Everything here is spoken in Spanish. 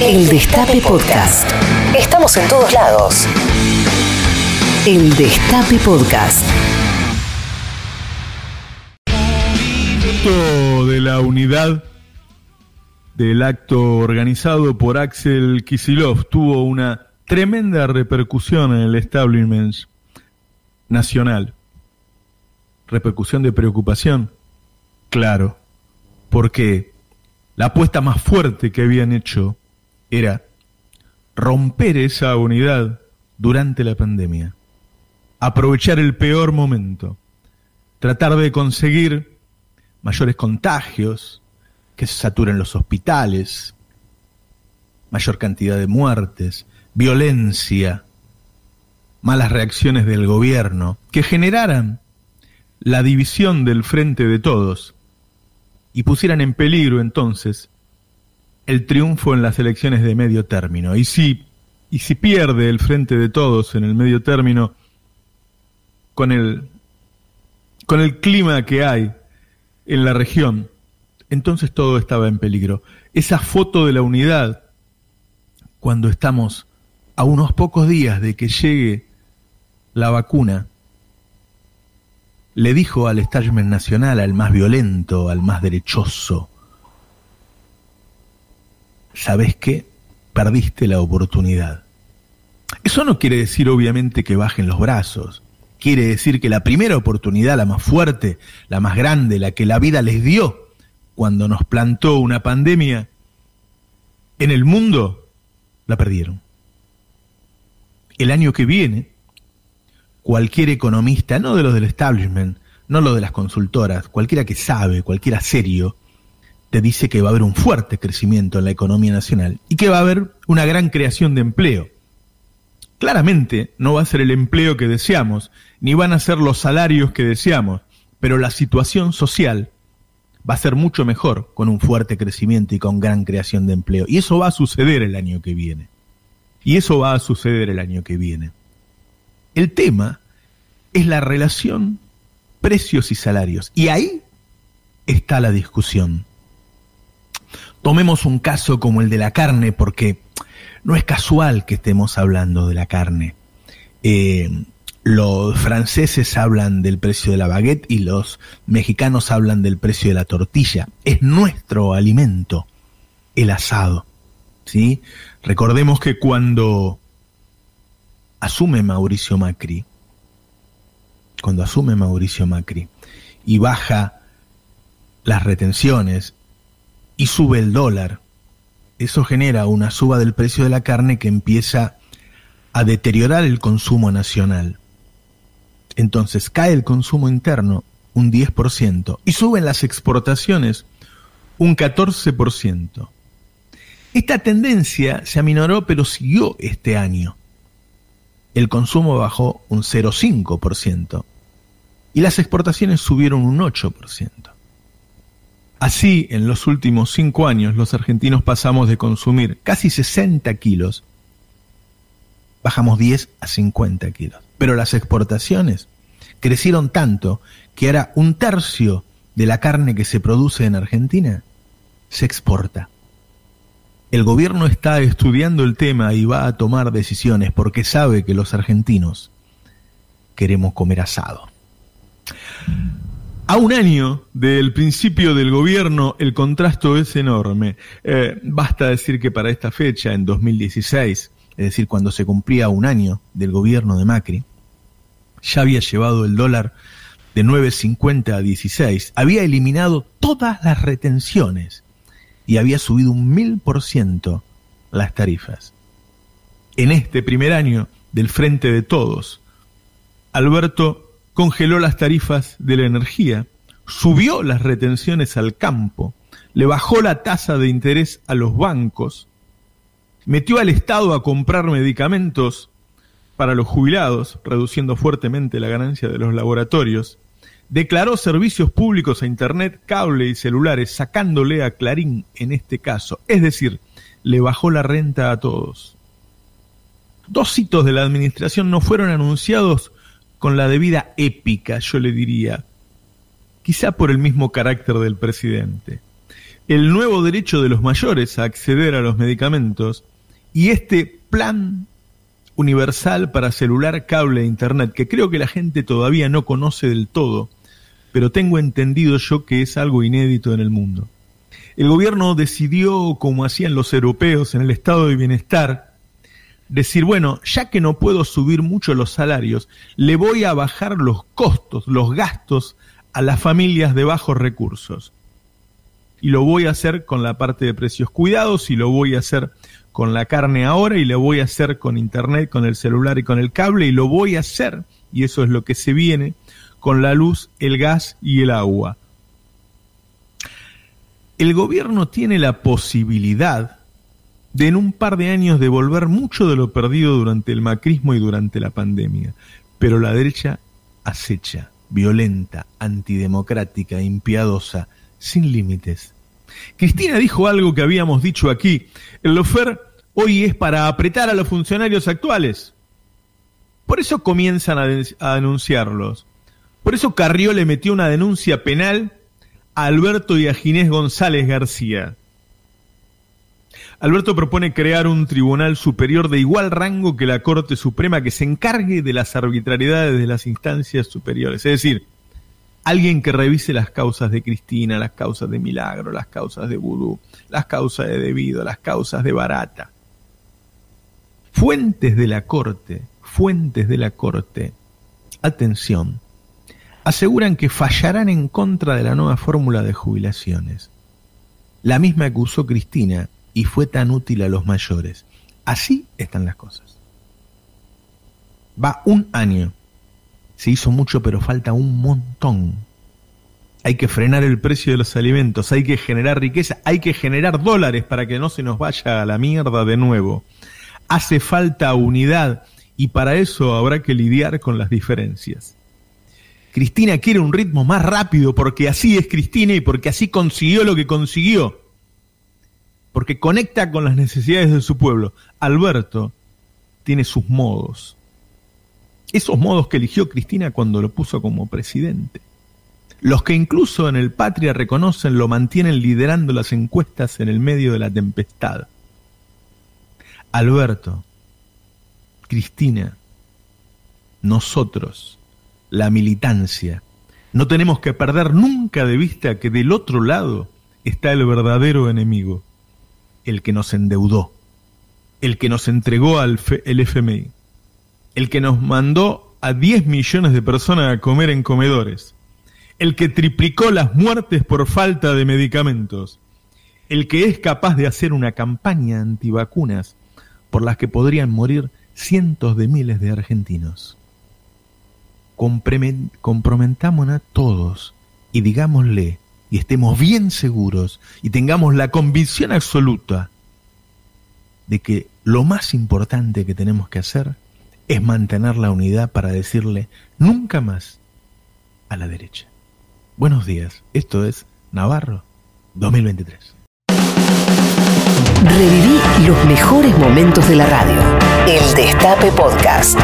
El Destape Podcast. Estamos en todos lados. El Destape Podcast. de la unidad del acto organizado por Axel Kisilov tuvo una tremenda repercusión en el establishment nacional. ¿Repercusión de preocupación? Claro, porque la apuesta más fuerte que habían hecho era romper esa unidad durante la pandemia, aprovechar el peor momento, tratar de conseguir mayores contagios, que se saturen los hospitales, mayor cantidad de muertes, violencia, malas reacciones del gobierno, que generaran la división del frente de todos y pusieran en peligro entonces el triunfo en las elecciones de medio término. Y si, y si pierde el frente de todos en el medio término, con el, con el clima que hay en la región, entonces todo estaba en peligro. Esa foto de la unidad, cuando estamos a unos pocos días de que llegue la vacuna, le dijo al establishment nacional, al más violento, al más derechoso, ¿sabes qué? Perdiste la oportunidad. Eso no quiere decir obviamente que bajen los brazos. Quiere decir que la primera oportunidad, la más fuerte, la más grande, la que la vida les dio cuando nos plantó una pandemia en el mundo, la perdieron. El año que viene, cualquier economista, no de los del establishment, no lo de las consultoras, cualquiera que sabe, cualquiera serio, te dice que va a haber un fuerte crecimiento en la economía nacional y que va a haber una gran creación de empleo. Claramente no va a ser el empleo que deseamos, ni van a ser los salarios que deseamos, pero la situación social va a ser mucho mejor con un fuerte crecimiento y con gran creación de empleo. Y eso va a suceder el año que viene. Y eso va a suceder el año que viene. El tema es la relación precios y salarios. Y ahí está la discusión. Tomemos un caso como el de la carne, porque no es casual que estemos hablando de la carne. Eh, los franceses hablan del precio de la baguette y los mexicanos hablan del precio de la tortilla. Es nuestro alimento, el asado. ¿sí? Recordemos que cuando asume Mauricio Macri, cuando asume Mauricio Macri y baja las retenciones y sube el dólar, eso genera una suba del precio de la carne que empieza a deteriorar el consumo nacional. Entonces cae el consumo interno un 10% y suben las exportaciones un 14%. Esta tendencia se aminoró pero siguió este año. El consumo bajó un 0,5% y las exportaciones subieron un 8%. Así, en los últimos cinco años, los argentinos pasamos de consumir casi 60 kilos, bajamos 10 a 50 kilos. Pero las exportaciones crecieron tanto que ahora un tercio de la carne que se produce en Argentina se exporta. El gobierno está estudiando el tema y va a tomar decisiones porque sabe que los argentinos queremos comer asado. A un año del principio del gobierno, el contrasto es enorme. Eh, basta decir que para esta fecha, en 2016, es decir, cuando se cumplía un año del gobierno de Macri, ya había llevado el dólar de 9.50 a 16, había eliminado todas las retenciones y había subido un mil por ciento las tarifas. En este primer año del Frente de Todos, Alberto congeló las tarifas de la energía, subió las retenciones al campo, le bajó la tasa de interés a los bancos, metió al Estado a comprar medicamentos para los jubilados, reduciendo fuertemente la ganancia de los laboratorios, declaró servicios públicos a Internet, cable y celulares, sacándole a Clarín en este caso, es decir, le bajó la renta a todos. Dos hitos de la administración no fueron anunciados con la debida épica, yo le diría, quizá por el mismo carácter del presidente. el nuevo derecho de los mayores a acceder a los medicamentos y este plan universal para celular, cable e internet, que creo que la gente todavía no conoce del todo, pero tengo entendido yo que es algo inédito en el mundo. El gobierno decidió, como hacían los europeos en el estado de bienestar, decir, bueno, ya que no puedo subir mucho los salarios, le voy a bajar los costos, los gastos a las familias de bajos recursos. Y lo voy a hacer con la parte de precios cuidados y lo voy a hacer con la carne ahora y lo voy a hacer con internet, con el celular y con el cable y lo voy a hacer, y eso es lo que se viene, con la luz, el gas y el agua. El gobierno tiene la posibilidad de en un par de años devolver mucho de lo perdido durante el macrismo y durante la pandemia, pero la derecha acecha, violenta, antidemocrática, impiadosa, sin límites. Cristina dijo algo que habíamos dicho aquí, el lofer hoy es para apretar a los funcionarios actuales. Por eso comienzan a, denunciarlos. Por eso Carrió le metió una denuncia penal a Alberto y a Ginés González García. Alberto propone crear un tribunal superior de igual rango que la Corte Suprema que se encargue de las arbitrariedades de las instancias superiores. Es decir, alguien que revise las causas de Cristina, las causas de Milagro, las causas de Vudú, las causas de Debido, las causas de Barata. Fuentes de la Corte, fuentes de la Corte, atención, aseguran que fallarán en contra de la nueva fórmula de jubilaciones, la misma que usó Cristina y fue tan útil a los mayores. Así están las cosas. Va un año. Se hizo mucho, pero falta un montón. Hay que frenar el precio de los alimentos, hay que generar riqueza, hay que generar dólares para que no se nos vaya a la mierda de nuevo. Hace falta unidad y para eso habrá que lidiar con las diferencias. Cristina quiere un ritmo más rápido porque así es Cristina y porque así consiguió lo que consiguió. Porque conecta con las necesidades de su pueblo. Alberto tiene sus modos. Esos modos que eligió Cristina cuando lo puso como presidente. Los que incluso en el Patria reconocen lo mantienen liderando las encuestas en el medio de la tempestad. Alberto, Cristina, nosotros, la militancia, no tenemos que perder nunca de vista que del otro lado está el verdadero enemigo, el que nos endeudó, el que nos entregó al el FMI, el que nos mandó a 10 millones de personas a comer en comedores, el que triplicó las muertes por falta de medicamentos, el que es capaz de hacer una campaña antivacunas por las que podrían morir cientos de miles de argentinos. Comprometámonos todos y digámosle y estemos bien seguros y tengamos la convicción absoluta de que lo más importante que tenemos que hacer es mantener la unidad para decirle nunca más a la derecha. Buenos días, esto es Navarro 2023. Reviví los mejores momentos de la radio. El Destape Podcast.